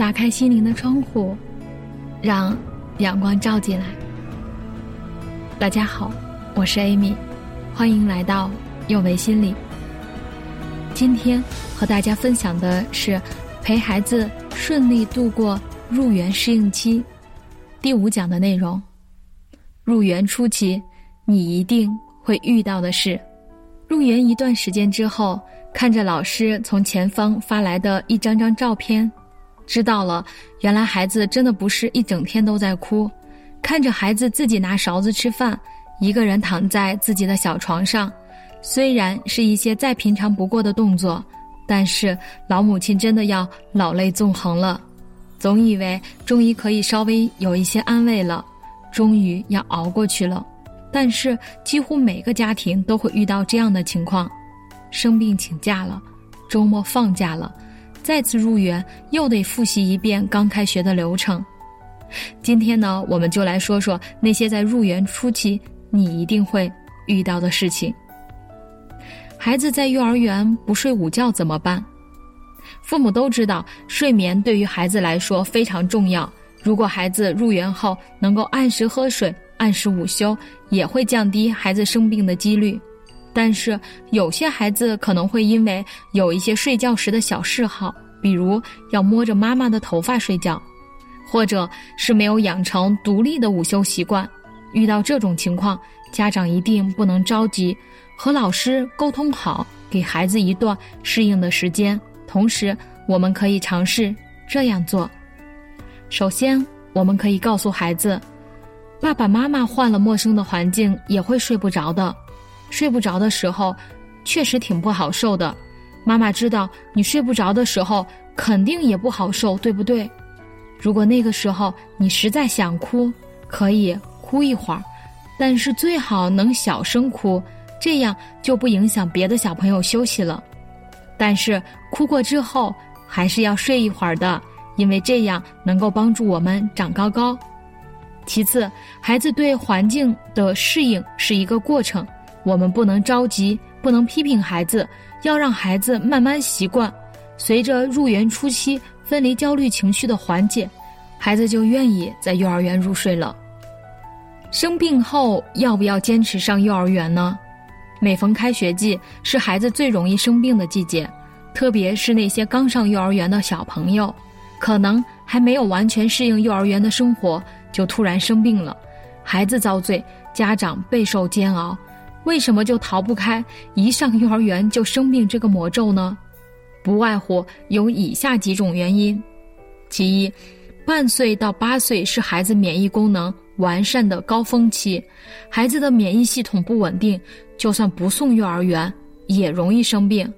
打开心灵的窗户，让阳光照进来。大家好，我是 Amy，欢迎来到幼为心理。今天和大家分享的是陪孩子顺利度过入园适应期第五讲的内容。入园初期，你一定会遇到的事。入园一段时间之后，看着老师从前方发来的一张张照片，知道了，原来孩子真的不是一整天都在哭。看着孩子自己拿勺子吃饭，一个人躺在自己的小床上，虽然是一些再平常不过的动作，但是老母亲真的要老泪纵横了。总以为终于可以稍微有一些安慰了，终于要熬过去了。但是，几乎每个家庭都会遇到这样的情况：生病请假了，周末放假了，再次入园又得复习一遍刚开学的流程。今天呢，我们就来说说那些在入园初期你一定会遇到的事情。孩子在幼儿园不睡午觉怎么办？父母都知道，睡眠对于孩子来说非常重要。如果孩子入园后能够按时喝水，按时午休也会降低孩子生病的几率，但是有些孩子可能会因为有一些睡觉时的小嗜好，比如要摸着妈妈的头发睡觉，或者是没有养成独立的午休习惯。遇到这种情况，家长一定不能着急，和老师沟通好，给孩子一段适应的时间。同时，我们可以尝试这样做：首先，我们可以告诉孩子。爸爸妈妈换了陌生的环境也会睡不着的，睡不着的时候，确实挺不好受的。妈妈知道你睡不着的时候，肯定也不好受，对不对？如果那个时候你实在想哭，可以哭一会儿，但是最好能小声哭，这样就不影响别的小朋友休息了。但是哭过之后，还是要睡一会儿的，因为这样能够帮助我们长高高。其次，孩子对环境的适应是一个过程，我们不能着急，不能批评孩子，要让孩子慢慢习惯。随着入园初期分离焦虑情绪的缓解，孩子就愿意在幼儿园入睡了。生病后要不要坚持上幼儿园呢？每逢开学季，是孩子最容易生病的季节，特别是那些刚上幼儿园的小朋友，可能还没有完全适应幼儿园的生活。就突然生病了，孩子遭罪，家长备受煎熬。为什么就逃不开一上幼儿园就生病这个魔咒呢？不外乎有以下几种原因：其一，半岁到八岁是孩子免疫功能完善的高峰期，孩子的免疫系统不稳定，就算不送幼儿园也容易生病。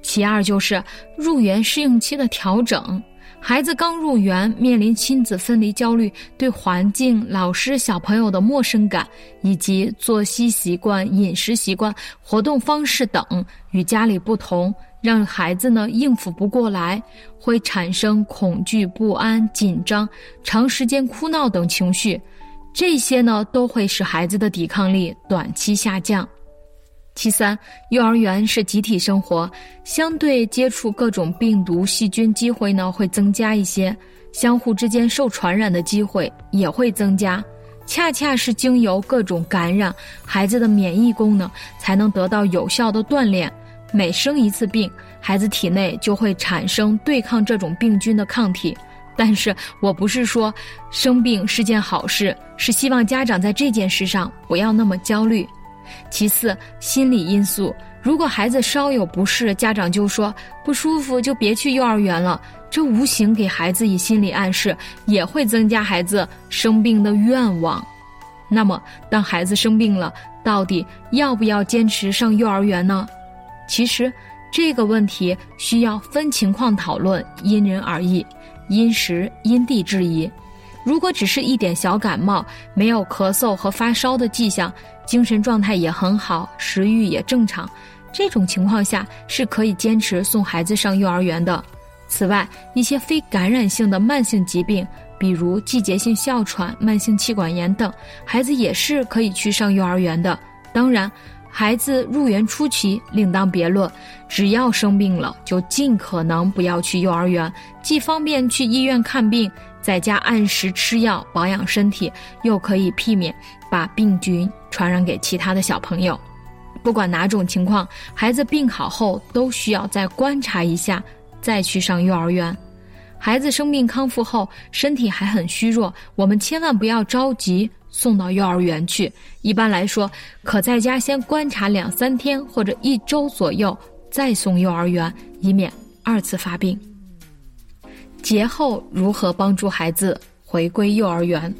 其二就是入园适应期的调整。孩子刚入园，面临亲子分离焦虑，对环境、老师、小朋友的陌生感，以及作息习惯、饮食习惯、活动方式等与家里不同，让孩子呢应付不过来，会产生恐惧、不安、紧张、长时间哭闹等情绪，这些呢都会使孩子的抵抗力短期下降。其三，幼儿园是集体生活，相对接触各种病毒细菌机会呢会增加一些，相互之间受传染的机会也会增加。恰恰是经由各种感染，孩子的免疫功能才能得到有效的锻炼。每生一次病，孩子体内就会产生对抗这种病菌的抗体。但是我不是说生病是件好事，是希望家长在这件事上不要那么焦虑。其次，心理因素。如果孩子稍有不适，家长就说不舒服就别去幼儿园了，这无形给孩子以心理暗示，也会增加孩子生病的愿望。那么，当孩子生病了，到底要不要坚持上幼儿园呢？其实，这个问题需要分情况讨论，因人而异，因时因地制宜。如果只是一点小感冒，没有咳嗽和发烧的迹象。精神状态也很好，食欲也正常，这种情况下是可以坚持送孩子上幼儿园的。此外，一些非感染性的慢性疾病，比如季节性哮喘、慢性气管炎等，孩子也是可以去上幼儿园的。当然，孩子入园初期另当别论，只要生病了，就尽可能不要去幼儿园，既方便去医院看病，在家按时吃药保养身体，又可以避免把病菌传染给其他的小朋友。不管哪种情况，孩子病好后都需要再观察一下，再去上幼儿园。孩子生病康复后，身体还很虚弱，我们千万不要着急送到幼儿园去。一般来说，可在家先观察两三天或者一周左右，再送幼儿园，以免二次发病。节后如何帮助孩子回归幼儿园？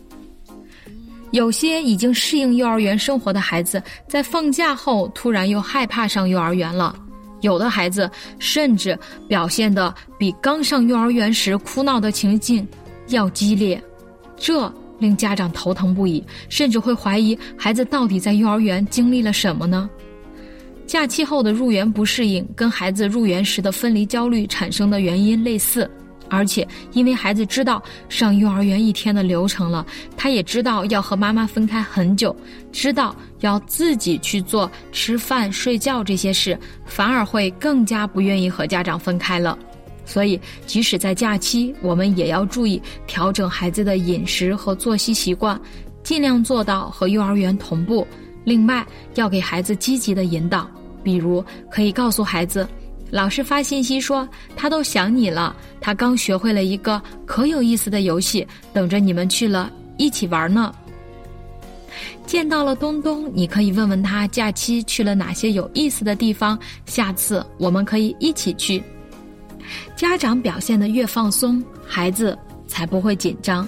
有些已经适应幼儿园生活的孩子，在放假后突然又害怕上幼儿园了。有的孩子甚至表现的比刚上幼儿园时哭闹的情境要激烈，这令家长头疼不已，甚至会怀疑孩子到底在幼儿园经历了什么呢？假期后的入园不适应，跟孩子入园时的分离焦虑产生的原因类似。而且，因为孩子知道上幼儿园一天的流程了，他也知道要和妈妈分开很久，知道要自己去做吃饭、睡觉这些事，反而会更加不愿意和家长分开了。所以，即使在假期，我们也要注意调整孩子的饮食和作息习惯，尽量做到和幼儿园同步。另外，要给孩子积极的引导，比如可以告诉孩子。老师发信息说，他都想你了。他刚学会了一个可有意思的游戏，等着你们去了一起玩呢。见到了东东，你可以问问他假期去了哪些有意思的地方，下次我们可以一起去。家长表现的越放松，孩子才不会紧张。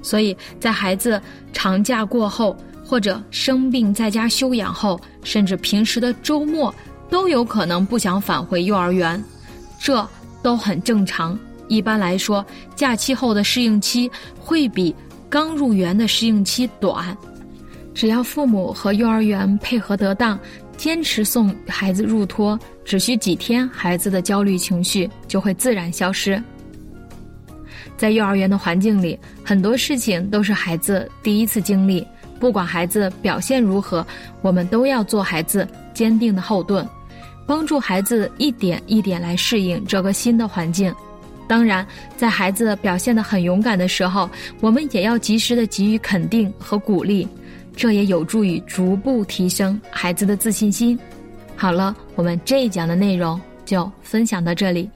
所以在孩子长假过后，或者生病在家休养后，甚至平时的周末。都有可能不想返回幼儿园，这都很正常。一般来说，假期后的适应期会比刚入园的适应期短。只要父母和幼儿园配合得当，坚持送孩子入托，只需几天，孩子的焦虑情绪就会自然消失。在幼儿园的环境里，很多事情都是孩子第一次经历，不管孩子表现如何，我们都要做孩子坚定的后盾。帮助孩子一点一点来适应这个新的环境，当然，在孩子表现的很勇敢的时候，我们也要及时的给予肯定和鼓励，这也有助于逐步提升孩子的自信心。好了，我们这一讲的内容就分享到这里。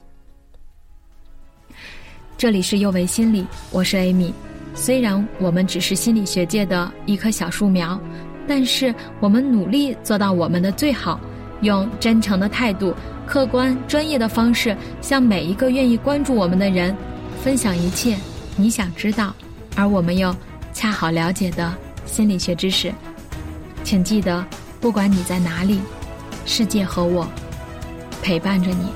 这里是幼为心理，我是 Amy。虽然我们只是心理学界的一棵小树苗，但是我们努力做到我们的最好。用真诚的态度、客观专业的方式，向每一个愿意关注我们的人，分享一切你想知道，而我们又恰好了解的心理学知识。请记得，不管你在哪里，世界和我陪伴着你。